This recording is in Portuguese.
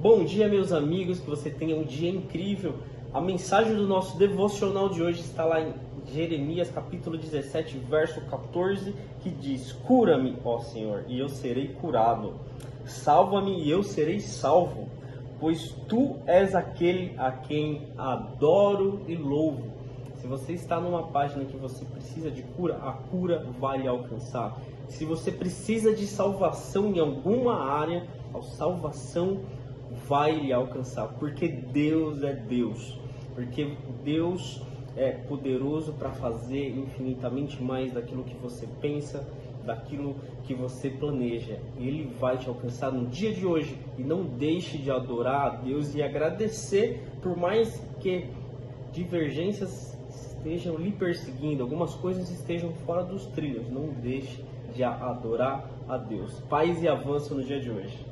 Bom dia, meus amigos, que você tenha um dia incrível. A mensagem do nosso devocional de hoje está lá em Jeremias capítulo 17, verso 14, que diz: Cura-me, ó Senhor, e eu serei curado. Salva-me e eu serei salvo, pois tu és aquele a quem adoro e louvo. Se você está numa página que você precisa de cura, a cura vai alcançar. Se você precisa de salvação em alguma área, a salvação vai lhe alcançar, porque Deus é Deus. Porque Deus é poderoso para fazer infinitamente mais daquilo que você pensa, daquilo que você planeja. Ele vai te alcançar no dia de hoje e não deixe de adorar a Deus e agradecer por mais que divergências estejam lhe perseguindo, algumas coisas estejam fora dos trilhos. Não deixe de adorar a Deus. Paz e avanço no dia de hoje.